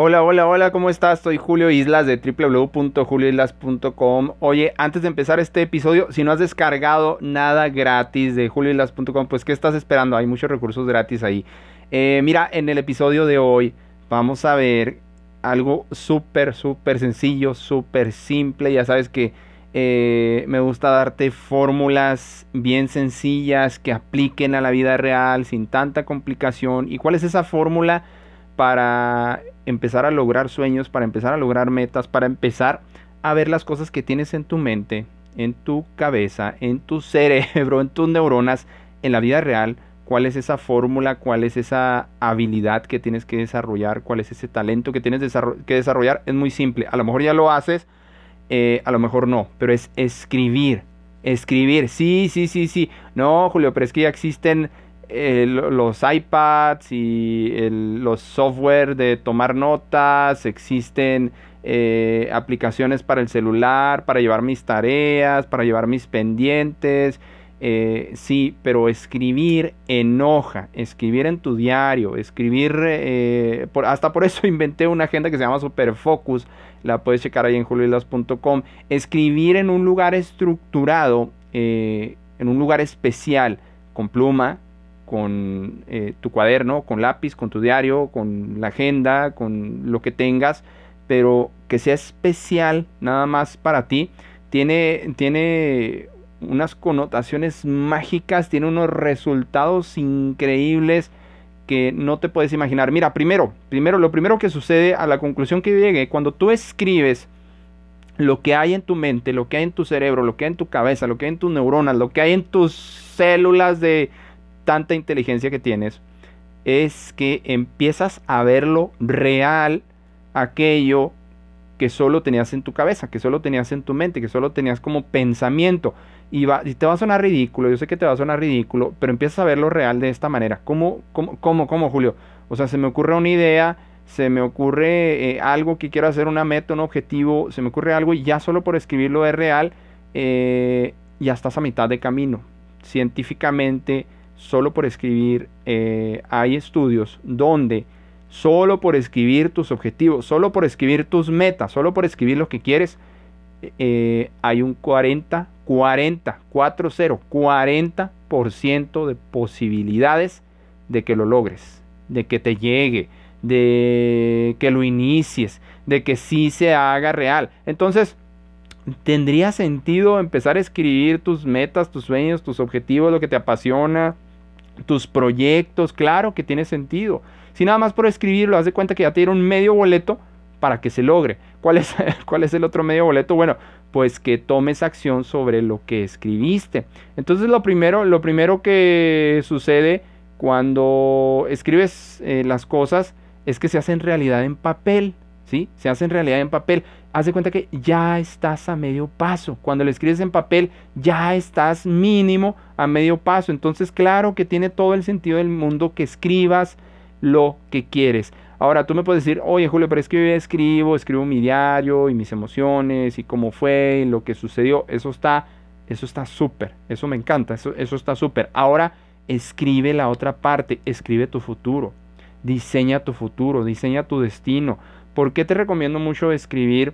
Hola, hola, hola, ¿cómo estás? Soy Julio Islas de www.julioislas.com. Oye, antes de empezar este episodio, si no has descargado nada gratis de julioislas.com, pues ¿qué estás esperando? Hay muchos recursos gratis ahí. Eh, mira, en el episodio de hoy vamos a ver algo súper, súper sencillo, súper simple. Ya sabes que eh, me gusta darte fórmulas bien sencillas que apliquen a la vida real sin tanta complicación. ¿Y cuál es esa fórmula? Para empezar a lograr sueños, para empezar a lograr metas, para empezar a ver las cosas que tienes en tu mente, en tu cabeza, en tu cerebro, en tus neuronas, en la vida real, cuál es esa fórmula, cuál es esa habilidad que tienes que desarrollar, cuál es ese talento que tienes que desarrollar. Es muy simple. A lo mejor ya lo haces, eh, a lo mejor no, pero es escribir. Escribir, sí, sí, sí, sí. No, Julio, pero es que ya existen los iPads y los software de tomar notas, existen eh, aplicaciones para el celular, para llevar mis tareas, para llevar mis pendientes. Eh, sí, pero escribir en hoja, escribir en tu diario, escribir, eh, hasta por eso inventé una agenda que se llama Superfocus, la puedes checar ahí en julioilas.com. Escribir en un lugar estructurado, en un lugar especial, con pluma, con eh, tu cuaderno, con lápiz, con tu diario, con la agenda, con lo que tengas, pero que sea especial nada más para ti, tiene, tiene unas connotaciones mágicas, tiene unos resultados increíbles que no te puedes imaginar. Mira, primero, primero, lo primero que sucede a la conclusión que llegué, cuando tú escribes lo que hay en tu mente, lo que hay en tu cerebro, lo que hay en tu cabeza, lo que hay en tus neuronas, lo que hay en tus células de, tanta inteligencia que tienes, es que empiezas a verlo real aquello que solo tenías en tu cabeza, que solo tenías en tu mente, que solo tenías como pensamiento. Y, va, y te va a sonar ridículo, yo sé que te va a sonar ridículo, pero empiezas a verlo real de esta manera. ¿Cómo, cómo, cómo, cómo Julio? O sea, se me ocurre una idea, se me ocurre eh, algo que quiero hacer, una meta, un objetivo, se me ocurre algo y ya solo por escribirlo es real, eh, ya estás a mitad de camino. Científicamente solo por escribir, eh, hay estudios donde solo por escribir tus objetivos, solo por escribir tus metas, solo por escribir lo que quieres, eh, hay un 40, 40, 40, 40% de posibilidades de que lo logres, de que te llegue, de que lo inicies, de que sí se haga real. Entonces, ¿tendría sentido empezar a escribir tus metas, tus sueños, tus objetivos, lo que te apasiona, tus proyectos, claro que tiene sentido. Si nada más por escribirlo, haz de cuenta que ya te dieron medio boleto para que se logre. ¿Cuál es, ¿Cuál es el otro medio boleto? Bueno, pues que tomes acción sobre lo que escribiste. Entonces lo primero, lo primero que sucede cuando escribes eh, las cosas es que se hacen realidad en papel. ¿sí? Se hace en realidad en papel. Haz de cuenta que ya estás a medio paso. Cuando lo escribes en papel, ya estás mínimo a medio paso. Entonces, claro que tiene todo el sentido del mundo que escribas lo que quieres. Ahora, tú me puedes decir, oye Julio, pero es que yo escribo, escribo mi diario y mis emociones y cómo fue y lo que sucedió. Eso está, eso está súper, eso me encanta, eso, eso está súper. Ahora, escribe la otra parte, escribe tu futuro, diseña tu futuro, diseña tu destino ¿Por qué te recomiendo mucho escribir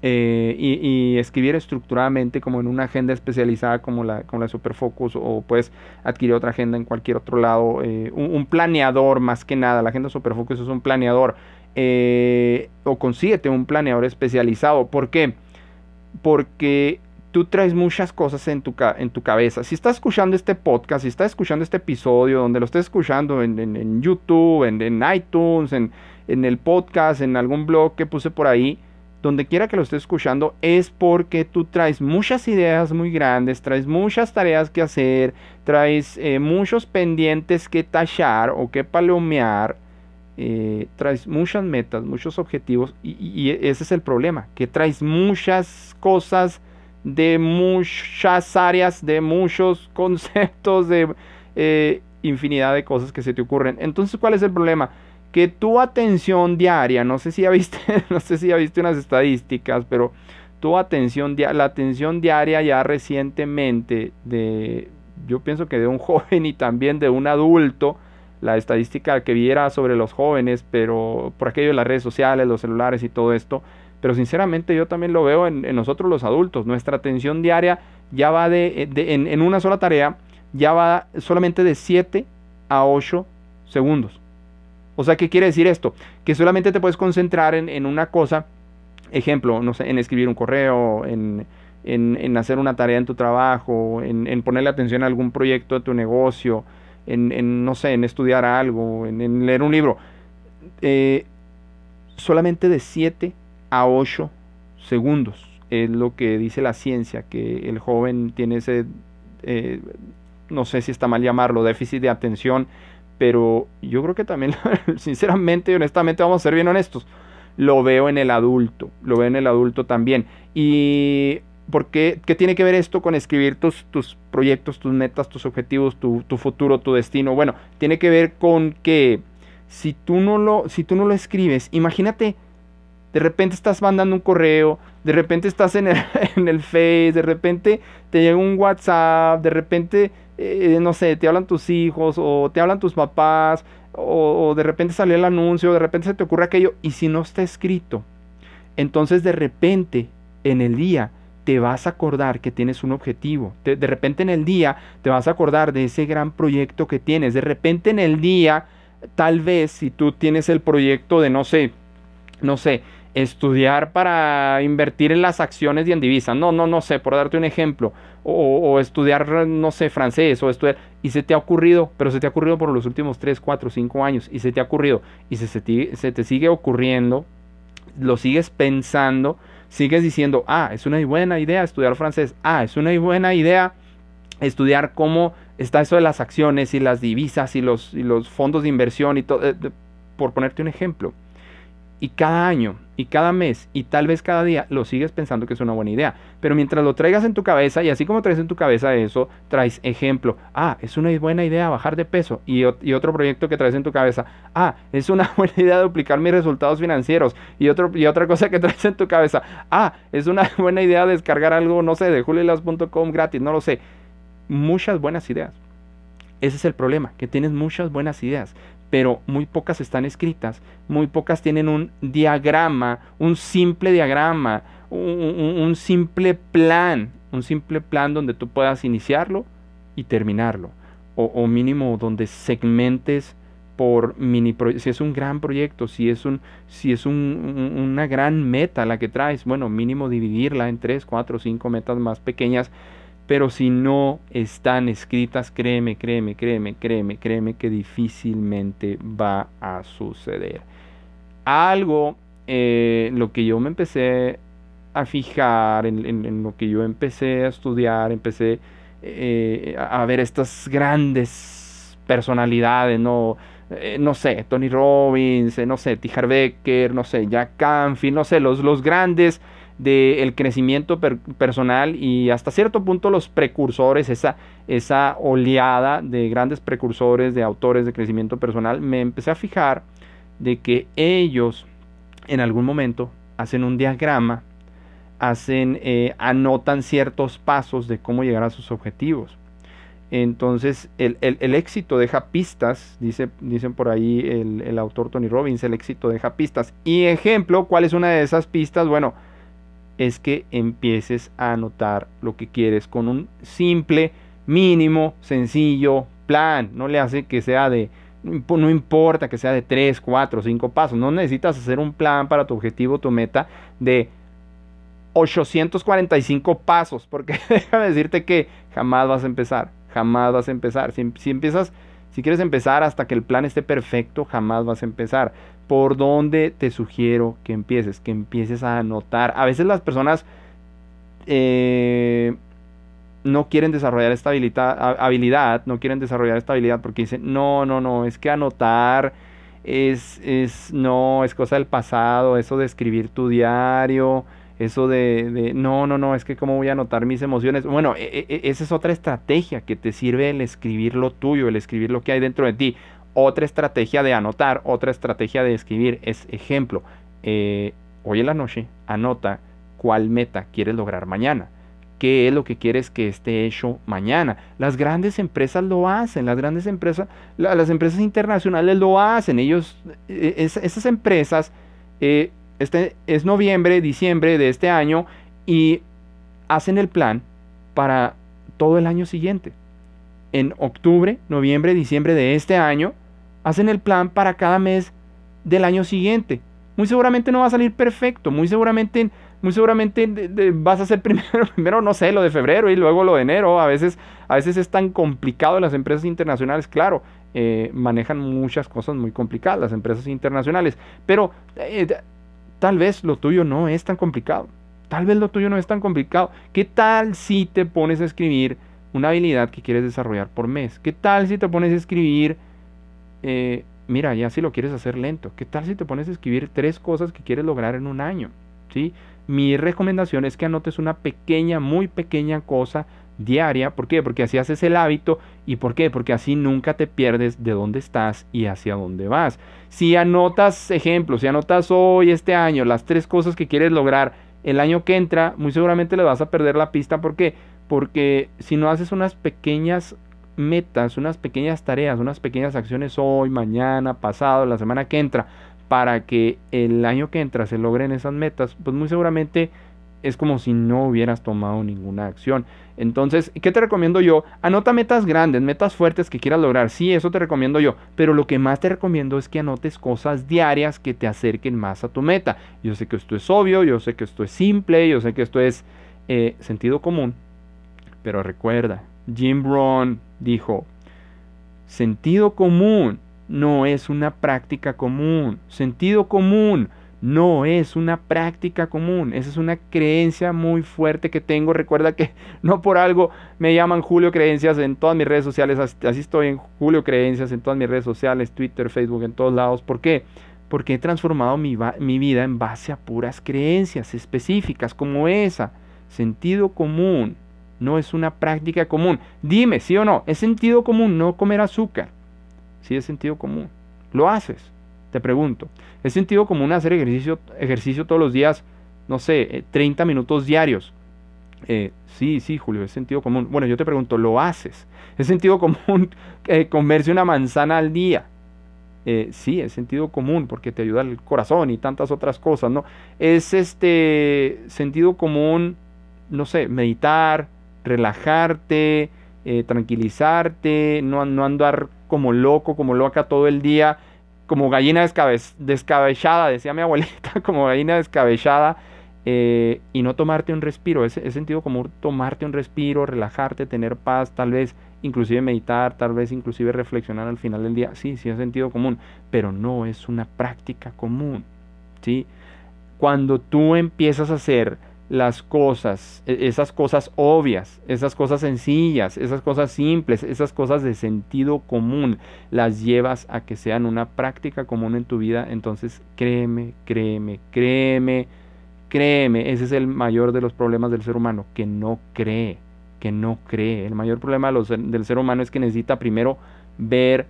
eh, y, escribir estructuradamente como en una agenda especializada como la, como la Superfocus o puedes adquirir otra agenda en cualquier otro lado? Eh, un, planeador más que nada, la agenda Superfocus es un planeador. Eh, o consíguete un planeador especializado. ¿Por qué? Porque tú traes muchas cosas en tu, en tu cabeza. Si estás escuchando este podcast, si estás escuchando este episodio, donde lo estés escuchando en, en YouTube, en, en iTunes, en, en el podcast, en algún blog que puse por ahí, donde quiera que lo estés escuchando, es porque tú traes muchas ideas muy grandes, traes muchas tareas que hacer, traes eh, muchos pendientes que tachar o que palomear, eh, traes muchas metas, muchos objetivos y, ese es el problema, que traes muchas cosas de muchas áreas, de muchos conceptos, de eh, infinidad de cosas que se te ocurren. Entonces, ¿cuál es el problema? Que tu atención diaria, no sé si ya viste, no sé si ya viste unas estadísticas, pero tu atención, la atención diaria ya recientemente de, yo pienso que de un joven y también de un adulto, la estadística que viera sobre los jóvenes, pero por aquello de las redes sociales, los celulares y todo esto. Pero sinceramente yo también lo veo en, nosotros los adultos. Nuestra atención diaria ya va de, en, una sola tarea, ya va solamente de 7 a 8 segundos. O sea, ¿qué quiere decir esto? Que solamente te puedes concentrar en, una cosa, ejemplo, no sé, en escribir un correo, en, en, hacer una tarea en tu trabajo, en, ponerle atención a algún proyecto de tu negocio, en, no sé, en estudiar algo, en, leer un libro. Eh, solamente de 7 a 8 segundos es lo que dice la ciencia, que el joven tiene ese, eh, no sé si está mal llamarlo, déficit de atención, pero yo creo que también, sinceramente y honestamente, vamos a ser bien honestos, lo veo en el adulto, lo veo en el adulto también. Y ¿Por qué, tiene que ver esto con escribir tus, tus proyectos, tus metas, tus objetivos, tu, futuro, tu destino? Bueno, tiene que ver con que si tú no lo, si tú no lo escribes, imagínate, de repente estás mandando un correo, de repente estás en el, en el Face, de repente te llega un WhatsApp, de repente, eh, no sé, te hablan tus hijos o te hablan tus papás, o, de repente salió el anuncio, de repente se te ocurre aquello, y si no está escrito, entonces de repente en el día te vas a acordar que tienes un objetivo. de repente en el día te vas a acordar de ese gran proyecto que tienes. De repente en el día, tal vez si tú tienes el proyecto de, no sé, no sé, estudiar para invertir en las acciones y en divisas. No, no, no sé, por darte un ejemplo. O, estudiar, no sé, francés o estudiar. Y se te ha ocurrido, pero se te ha ocurrido por los últimos 3, 4, 5 años. Y se te ha ocurrido. Y se, se te sigue ocurriendo. Lo sigues pensando sigues diciendo, ah, es una buena idea estudiar francés, ah, es una buena idea estudiar cómo está eso de las acciones y las divisas y los, y los fondos de inversión y todo, eh, por ponerte un ejemplo y cada año y cada mes y tal vez cada día lo sigues pensando que es una buena idea. Pero mientras lo traigas en tu cabeza y así como traes en tu cabeza eso, traes ejemplo. Ah, es una buena idea bajar de peso. Y, otro proyecto que traes en tu cabeza. Ah, es una buena idea duplicar mis resultados financieros. Y, otro, y otra cosa que traes en tu cabeza. Ah, es una buena idea descargar algo, no sé, de julilas.com gratis, no lo sé. Muchas buenas ideas. Ese es el problema, que tienes muchas buenas ideas, pero muy pocas están escritas, muy pocas tienen un diagrama, un simple diagrama, un, simple plan, un simple plan donde tú puedas iniciarlo y terminarlo, o, mínimo donde segmentes por mini si es un gran proyecto, si es un si es una gran meta la que traes, bueno, mínimo dividirla en tres, cuatro, cinco metas más pequeñas pero si no están escritas, créeme, créeme, créeme, créeme, créeme que difícilmente va a suceder. Algo, eh, lo que yo me empecé a fijar, en, lo que yo empecé a estudiar, empecé eh, a ver estas grandes personalidades, no, eh, no sé, Tony Robbins, no sé, T. Becker, no sé, Jack Canfield, no sé, los, los grandes del crecimiento personal y hasta cierto punto los precursores, esa, esa oleada de grandes precursores de autores de crecimiento personal, me empecé a fijar de que ellos en algún momento hacen un diagrama, hacen, eh, anotan ciertos pasos de cómo llegar a sus objetivos. Entonces, el, éxito deja pistas, dice, dicen por ahí el, el, autor Tony Robbins, el éxito deja pistas. Y ejemplo, ¿cuál es una de esas pistas? Bueno, es que empieces a anotar lo que quieres con un simple, mínimo, sencillo plan. No le hace que sea de, no importa que sea de 3, 4, 5 pasos. No necesitas hacer un plan para tu objetivo, tu meta de 845 pasos. Porque déjame decirte que jamás vas a empezar. Jamás vas a empezar. Si, si empiezas, si quieres empezar hasta que el plan esté perfecto, jamás vas a empezar por dónde te sugiero que empieces, que empieces a anotar. A veces las personas eh, no quieren desarrollar esta habilidad, no quieren desarrollar esta habilidad porque dicen, no, no, no, es que anotar es, es, no, es cosa del pasado, eso de escribir tu diario, eso de, no, no, no, es que cómo voy a anotar mis emociones. Bueno, e, e, esa es otra estrategia que te sirve el escribir lo tuyo, el escribir lo que hay dentro de ti. Otra estrategia de anotar, otra estrategia de escribir es ejemplo. Eh, hoy en la noche anota cuál meta quieres lograr mañana. qué es lo que quieres que esté hecho mañana. Las grandes empresas lo hacen, las grandes empresas, las empresas internacionales lo hacen. Ellos, e, esas empresas, eh, este es noviembre, diciembre de este año y hacen el plan para todo el año siguiente. En octubre, noviembre, diciembre de este año, hacen el plan para cada mes del año siguiente. Muy seguramente no va a salir perfecto, muy seguramente muy seguramente vas a hacer primero, primero, no sé, lo de febrero y luego lo de enero. A veces, a veces es tan complicado las empresas internacionales, claro, eh, manejan muchas cosas muy complicadas las empresas internacionales, pero eh, tal vez lo tuyo no es tan complicado. Tal vez lo tuyo no es tan complicado. ¿Qué tal si te pones a escribir una habilidad que quieres desarrollar por mes? ¿Qué tal si te pones a escribir, eh, mira, ya si lo quieres hacer lento? ¿Qué tal si te pones a escribir tres cosas que quieres lograr en un año? ¿Sí? mi recomendación es que anotes una pequeña, muy pequeña cosa diaria. ¿Por qué? Porque así haces el hábito. ¿Y por qué? Porque así nunca te pierdes de dónde estás y hacia dónde vas. Si anotas ejemplos, si anotas hoy, este año, las tres cosas que quieres lograr el año que entra, muy seguramente le vas a perder la pista. ¿Por qué? Porque si no haces unas pequeñas metas, unas pequeñas tareas, unas pequeñas acciones hoy, mañana, pasado, la semana que entra, para que el año que entra se logren esas metas, pues muy seguramente es como si no hubieras tomado ninguna acción. Entonces, ¿qué te recomiendo yo? Anota metas grandes, metas fuertes que quieras lograr. Sí, eso te recomiendo yo. Pero lo que más te recomiendo es que anotes cosas diarias que te acerquen más a tu meta. Yo sé que esto es obvio, yo sé que esto es simple, yo sé que esto es eh, sentido común. Pero recuerda, Jim Brown dijo, sentido común no es una práctica común. Sentido común no es una práctica común. Esa es una creencia muy fuerte que tengo. Recuerda que no por algo me llaman Julio Creencias en todas mis redes sociales. Así estoy en Julio Creencias en todas mis redes sociales, Twitter, Facebook, en todos lados. ¿Por qué? Porque he transformado mi, vida en base a puras creencias específicas como esa. Sentido común no es una práctica común. Dime, sí o no, es sentido común no comer azúcar sí es sentido común. Lo haces, te pregunto. ¿Es sentido común hacer ejercicio, ejercicio todos los días, no sé, 30 eh, minutos diarios? Eh, sí, sí, Julio, es sentido común. Bueno, yo te pregunto, ¿lo haces? ¿Es sentido común eh, comerse una manzana al día? sí, es sentido común porque te ayuda el corazón y tantas otras cosas, ¿no? Es este sentido común, no sé, meditar, relajarte, tranquilizarte, no, no andar como loco, como loca todo el día, como gallina descabellada, decía mi abuelita, como gallina descabellada, eh, y no tomarte un respiro. Es, sentido como tomarte un respiro, relajarte, tener paz, tal vez inclusive meditar, tal vez inclusive reflexionar al final del día. Sí, sí es sentido común, pero no es una práctica común. ¿sí? Cuando tú empiezas a hacer las cosas, e, esas cosas obvias, esas cosas sencillas, esas cosas simples, esas cosas de sentido común, las llevas a que sean una práctica común en tu vida, entonces créeme, créeme, créeme, créeme, ese es el mayor de los problemas del ser humano, que no cree, que no cree. El mayor problema del ser humano es que necesita primero ver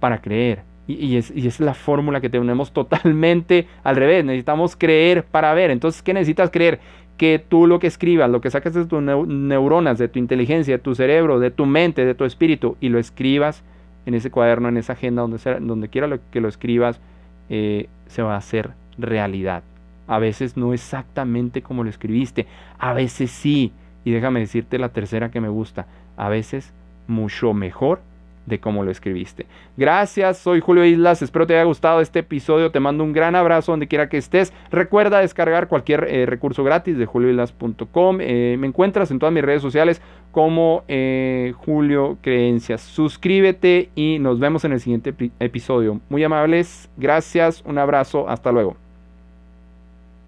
para creer. Y, es, la fórmula que tenemos totalmente al revés. Necesitamos creer para ver. Entonces, ¿qué necesitas creer? Que tú lo que escribas, lo que sacas de tus neuronas, de tu inteligencia, de tu cerebro, de tu mente, de tu espíritu, y lo escribas en ese cuaderno, en esa agenda, donde, sea, donde quiera que lo escribas, eh, se va a hacer realidad. A veces no exactamente como lo escribiste, a veces sí. Y déjame decirte la tercera que me gusta, a veces mucho mejor de cómo lo escribiste. Gracias, soy Julio Islas, espero te haya gustado este episodio, te mando un gran abrazo donde quiera que estés. Recuerda descargar cualquier eh, recurso gratis de julioislas.com. Eh, me encuentras en todas mis redes sociales como eh, Julio Creencias. Suscríbete y nos vemos en el siguiente episodio. Muy amables, gracias, un abrazo, hasta luego.